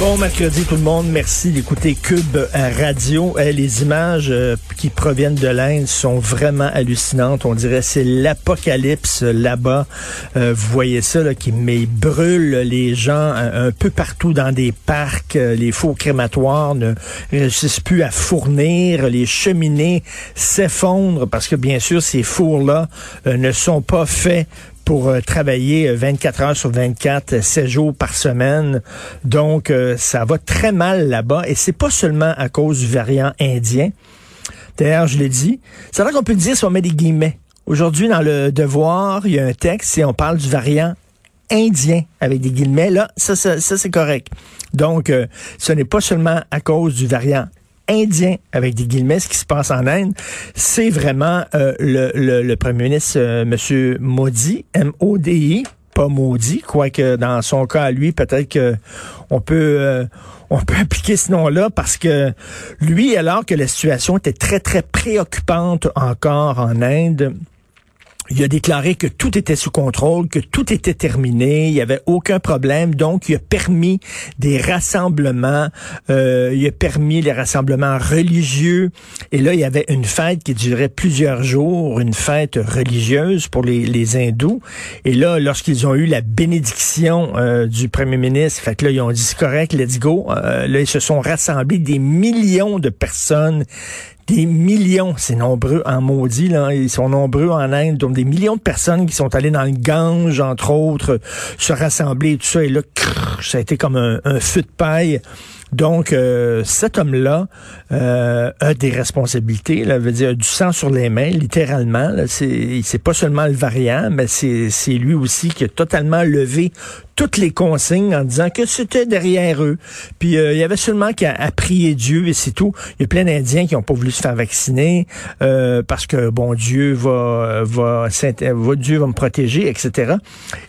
Bon mercredi tout le monde, merci d'écouter Cube Radio. Eh, les images euh, qui proviennent de l'Inde sont vraiment hallucinantes. On dirait c'est l'apocalypse là-bas. Euh, vous voyez ça là, qui brûle les gens un, peu partout dans des parcs. Euh, Les faux crématoires ne réussissent plus à fournir. Les cheminées s'effondrent parce que bien sûr ces fours-là euh, ne sont pas faits pour euh, travailler euh, 24 heures sur 24, euh, 7 jours par semaine. Donc, euh, ça va très mal là-bas. Et c'est pas seulement à cause du variant indien. D'ailleurs, je l'ai dit. C'est vrai qu'on peut dire si on met des guillemets. Aujourd'hui, dans le Devoir, il y a un texte et on parle du variant indien avec des guillemets. Là, ça, ça, ça, c'est correct. Donc, euh, ce n'est pas seulement à cause du variant indien avec des guillemets, ce qui se passe en Inde, c'est vraiment euh, le, le, le premier ministre, euh, M. Modi, M-O-D-I, pas maudit, quoique dans son cas à lui, peut-être que on peut euh, on peut appliquer ce nom-là parce que lui, alors que la situation était très, très préoccupante encore en Inde, il a déclaré que tout était sous contrôle, que tout était terminé, il n'y avait aucun problème. Donc, il a permis des rassemblements, euh, il a permis les rassemblements religieux. Et là, il y avait une fête qui durait plusieurs jours, une fête religieuse pour les, les hindous. Et là, lorsqu'ils ont eu la bénédiction euh, du premier ministre, fait que là, ils ont dit correct, let's go. Euh, là, ils se sont rassemblés des millions de personnes des millions, c'est nombreux en maudit, là, ils sont nombreux en Inde, donc des millions de personnes qui sont allées dans le Gange, entre autres, se rassembler tout ça, et là, crrr, ça a été comme un feu de paille. Donc, euh, cet homme-là euh, a des responsabilités, là, veut dire du sang sur les mains, littéralement. C'est, pas seulement le variant, mais c'est, lui aussi qui a totalement levé toutes les consignes en disant que c'était derrière eux. Puis euh, il y avait seulement qu'à prier Dieu et c'est tout. Il y a plein d'Indiens qui n'ont pas voulu se faire vacciner euh, parce que bon Dieu va va, Dieu va me protéger, etc.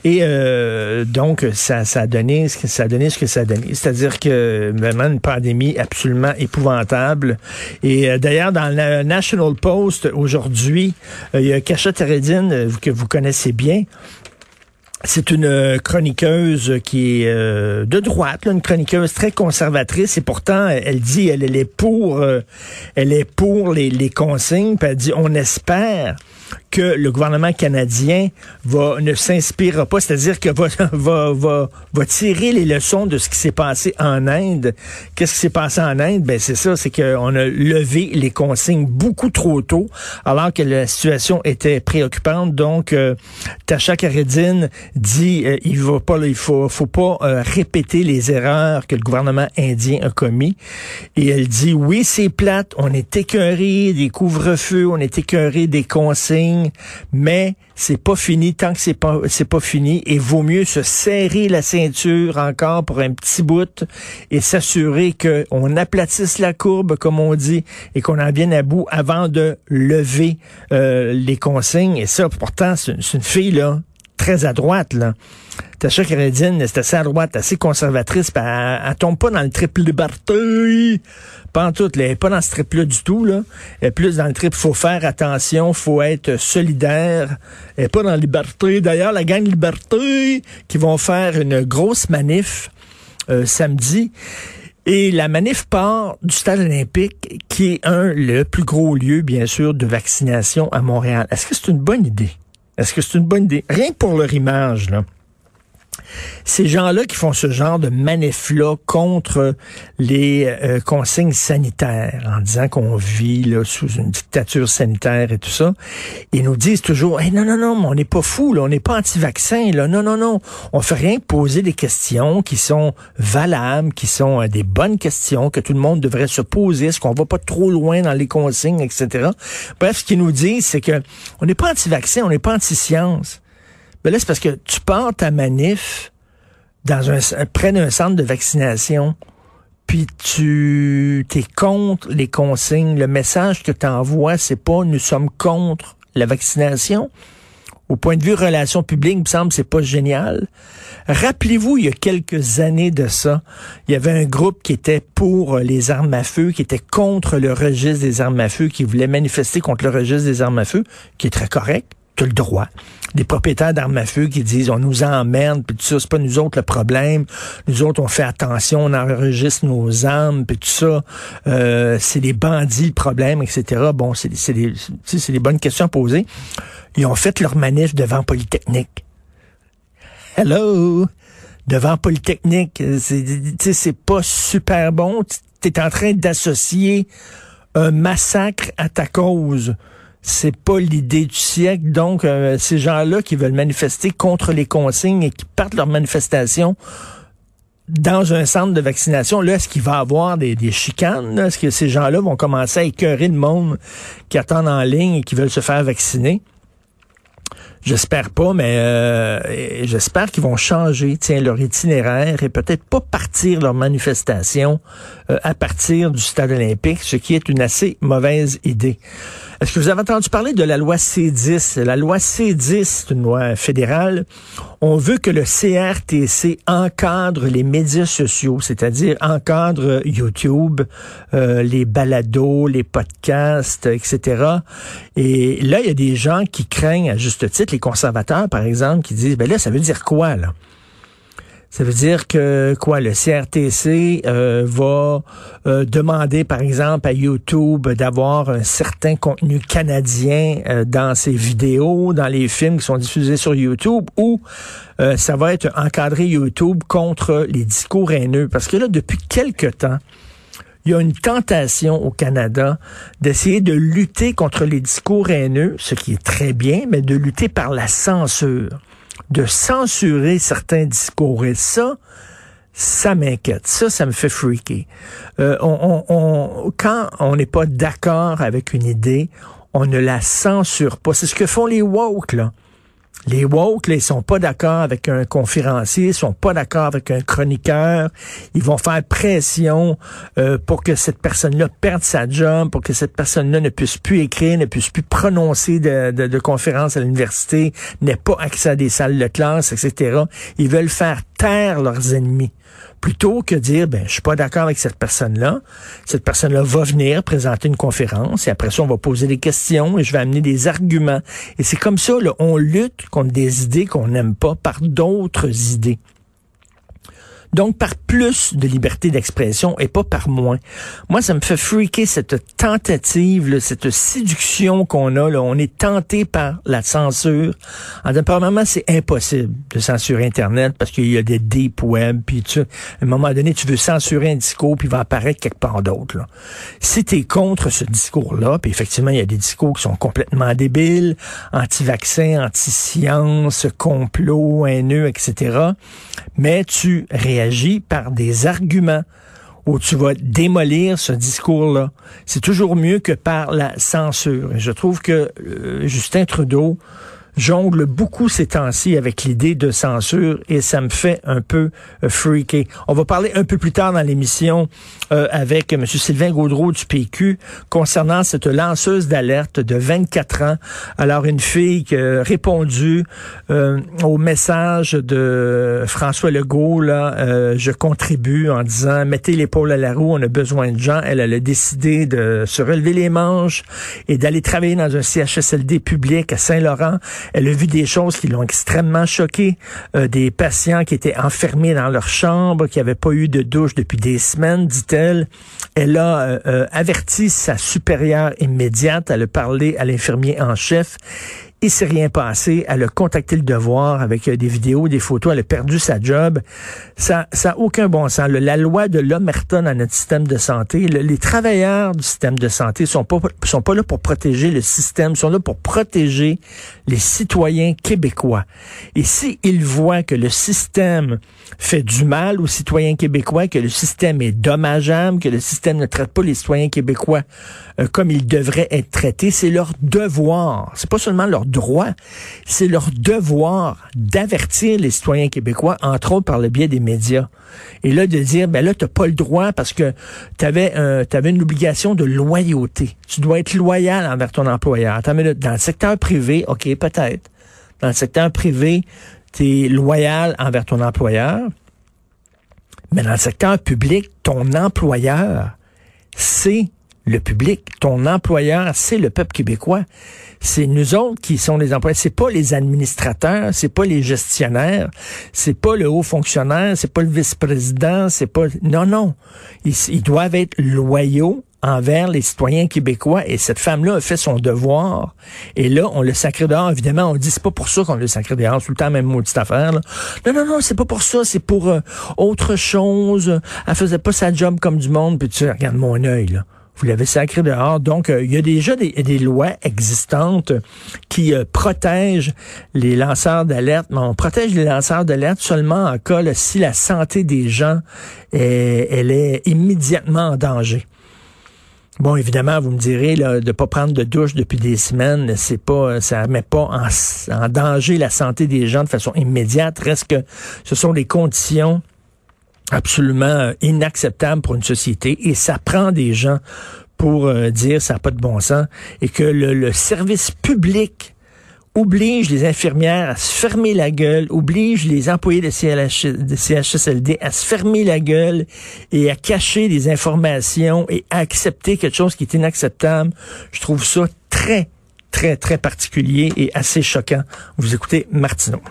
Et euh, donc ça ça a donné ce que ça a donné ce que ça a donné. C'est-à-dire que une pandémie absolument épouvantable. Et euh, d'ailleurs dans le National Post aujourd'hui, euh, il y a Kacha Teredine euh, que vous connaissez bien. C'est une chroniqueuse qui est de droite, une chroniqueuse très conservatrice et pourtant elle dit elle, est pour elle est pour les, les consignes, puis elle dit on espère que le gouvernement canadien va ne s'inspirera pas, c'est-à-dire que va, va, va, va tirer les leçons de ce qui s'est passé en Inde. Qu'est-ce qui s'est passé en Inde? Ben c'est ça, c'est qu'on a levé les consignes beaucoup trop tôt, alors que la situation était préoccupante. Donc, euh, Tasha Karedine dit euh, il va pas, il faut, faut pas euh, répéter les erreurs que le gouvernement indien a commis. Et elle dit oui, c'est plate, on est écœuré des couvre-feux, on est écœuré des consignes mais c'est pas fini. Tant que c'est pas c'est pas fini et vaut mieux se serrer la ceinture encore pour un petit bout et s'assurer que on aplatisse la courbe comme on dit et qu'on en vienne à bout avant de lever euh, les consignes. Et ça pourtant c'est une, fille là très à droite là Tasha Canadienne, c'est assez à droite, assez conservatrice, pis elle, elle, tombe pas dans le triple liberté. Pas en tout, elle est pas dans ce triple-là du tout, là. Elle est plus dans le triple, faut faire attention, faut être solidaire. Elle est pas dans la liberté. D'ailleurs, la gang Liberté, qui vont faire une grosse manif euh, samedi. Et la manif part du stade olympique, qui est un, le plus gros lieu, bien sûr, de vaccination à Montréal. Est-ce que c'est une bonne idée? Est-ce que c'est une bonne idée? Rien que pour leur image, là. Ces gens-là qui font ce genre de manif-là contre les euh, consignes sanitaires, en disant qu'on vit là, sous une dictature sanitaire et tout ça, ils nous disent toujours hey, non, non, non, on n'est pas fou, on n'est pas anti-vaccin, là, non, non, non. On fait rien que poser des questions qui sont valables, qui sont euh, des bonnes questions que tout le monde devrait se poser. Est-ce qu'on va pas trop loin dans les consignes, etc. Bref, ce qu'ils nous disent, c'est que on n'est pas anti-vaccin, on n'est pas anti-science. Ben là, c'est parce que tu pars ta manif dans un, près d'un centre de vaccination, puis tu es contre les consignes. Le message que tu envoies, c'est pas nous sommes contre la vaccination. Au point de vue relations publiques, il me semble c'est pas génial. Rappelez-vous, il y a quelques années de ça, il y avait un groupe qui était pour les armes à feu, qui était contre le registre des armes à feu, qui voulait manifester contre le registre des armes à feu, qui est très correct, tu le droit des propriétaires d'armes à feu qui disent on nous emmerde, puis tout ça, c'est pas nous autres le problème. Nous autres, on fait attention, on enregistre nos armes, puis tout ça. Euh, c'est les bandits le problème, etc. Bon, c'est des, c'est des bonnes questions à poser. Ils ont fait leur manif devant Polytechnique. Hello! Devant Polytechnique. C'est, c'est pas super bon. Tu es en train d'associer un massacre à ta cause c'est pas l'idée du siècle. Donc, euh, ces gens-là qui veulent manifester contre les consignes et qui partent leur manifestation dans un centre de vaccination, là, est-ce qu'il va y avoir des, chicanes? Est-ce que ces gens-là vont commencer à écœurer le monde qui attendent en ligne et qui veulent se faire vacciner? J'espère pas, mais euh, j'espère qu'ils vont changer tiens, leur itinéraire et peut-être pas partir leur manifestation euh, à partir du stade olympique, ce qui est une assez mauvaise idée. Est-ce que vous avez entendu parler de la loi C10? La loi C10, c'est une loi fédérale. On veut que le CRTC encadre les médias sociaux, c'est-à-dire encadre YouTube, euh, les balados, les podcasts, etc. Et là, il y a des gens qui craignent, à juste titre, les conservateurs, par exemple, qui disent, ben là, ça veut dire quoi, là? Ça veut dire que quoi le CRTC euh, va euh, demander par exemple à YouTube d'avoir un certain contenu canadien euh, dans ses vidéos, dans les films qui sont diffusés sur YouTube ou ça va être encadré YouTube contre les discours haineux. Parce que là depuis quelque temps il y a une tentation au Canada d'essayer de lutter contre les discours haineux, ce qui est très bien, mais de lutter par la censure de censurer certains discours. Et ça, ça m'inquiète. Ça, ça me fait freaker. Euh, on, on, quand on n'est pas d'accord avec une idée, on ne la censure pas. C'est ce que font les woke, là. Les woke, là, ils sont pas d'accord avec un conférencier, ils sont pas d'accord avec un chroniqueur. Ils vont faire pression euh, pour que cette personne-là perde sa job, pour que cette personne-là ne puisse plus écrire, ne puisse plus prononcer de, de, de conférences à l'université, n'ait pas accès à des salles de classe, etc. Ils veulent faire taire leurs ennemis plutôt que dire ben je suis pas d'accord avec cette personne-là. Cette personne-là va venir présenter une conférence et après ça on va poser des questions et je vais amener des arguments. Et c'est comme ça là, on lutte contre des idées qu'on n'aime pas par d'autres idées. Donc, par plus de liberté d'expression et pas par moins. Moi, ça me fait freaker cette tentative, cette séduction qu'on a. Là. On est tenté par la censure. En premièrement, c'est impossible de censurer Internet parce qu'il y a des deep web. Puis tu, à un moment donné, tu veux censurer un discours puis il va apparaître quelque part d'autre. Si tu es contre ce discours-là, puis effectivement, il y a des discours qui sont complètement débiles, anti-vaccins, anti-science, complot, haineux, etc. Mais tu réagis par des arguments où tu vas démolir ce discours-là. C'est toujours mieux que par la censure. Et je trouve que euh, Justin Trudeau jongle beaucoup ces temps-ci avec l'idée de censure et ça me fait un peu euh, freaker. On va parler un peu plus tard dans l'émission euh, avec M. Sylvain Gaudreau du PQ concernant cette lanceuse d'alerte de 24 ans. Alors, une fille qui a répondu euh, au message de François Legault, là, je contribue en disant, mettez l'épaule à la roue, on a besoin de gens. Elle, elle a décidé de se relever les manches et d'aller travailler dans un CHSLD public à Saint-Laurent. Elle a vu des choses qui l'ont extrêmement choquée, euh, des patients qui étaient enfermés dans leur chambre, qui n'avaient pas eu de douche depuis des semaines, dit-elle. Elle a euh, euh, averti sa supérieure immédiate, elle a parlé à l'infirmier en chef il s'est rien passé. Elle a contacté le devoir avec euh, des vidéos, des photos. Elle a perdu sa job. Ça, ça a aucun bon sens. La loi de l'Omerton à notre système de santé, les travailleurs du système de santé sont pas, sont pas là pour protéger le système, sont là pour protéger les citoyens québécois. Et s'ils voient que le système fait du mal aux citoyens québécois, que le système est dommageable, que le système ne traite pas les citoyens québécois euh, comme ils devraient être traités, c'est leur devoir. C'est pas seulement leur droit, c'est leur devoir d'avertir les citoyens québécois, entre autres par le biais des médias. Et là, de dire, ben là, t'as pas le droit parce que t'avais avais une obligation de loyauté. Tu dois être loyal envers ton employeur. Dans le secteur privé, OK, peut-être. Dans le secteur privé, tu es loyal envers ton employeur. Mais dans le secteur public, ton employeur, c'est le public. Ton employeur, c'est le peuple québécois. C'est nous autres qui sont les employeurs. C'est pas les administrateurs, c'est pas les gestionnaires, c'est pas le haut fonctionnaire, c'est pas le vice-président, c'est pas. Non, non. ils doivent être loyaux envers les citoyens québécois et cette femme-là a fait son devoir. Et là, on le sacré dehors. Évidemment, on dit c'est pas pour ça qu'on le sacré dehors. Tout le temps, même maudite affaire. Là. Non, non, non, c'est pas pour ça. C'est pour euh, autre chose. Elle faisait pas sa job comme du monde. Puis tu regarde mon œil, là. Vous l'avez sacré dehors. Donc, euh, il y a déjà des, lois existantes qui euh, protègent les lanceurs d'alerte, mais on protège les lanceurs d'alerte seulement en cas si la santé des gens elle est immédiatement en danger. Bon, évidemment, vous me direz là, de pas prendre de douche depuis des semaines, c'est pas, ça met pas en, danger la santé des gens de façon immédiate. Reste que ce sont des conditions absolument euh, inacceptables pour une société et ça prend des gens pour euh, dire ça n'a pas de bon sens et que le service public oblige les infirmières à se fermer la gueule, oblige les employés de, CHSLD à se fermer la gueule et à cacher des informations et à accepter quelque chose qui est inacceptable. Je trouve ça très, très, très particulier et assez choquant. Vous écoutez Martineau.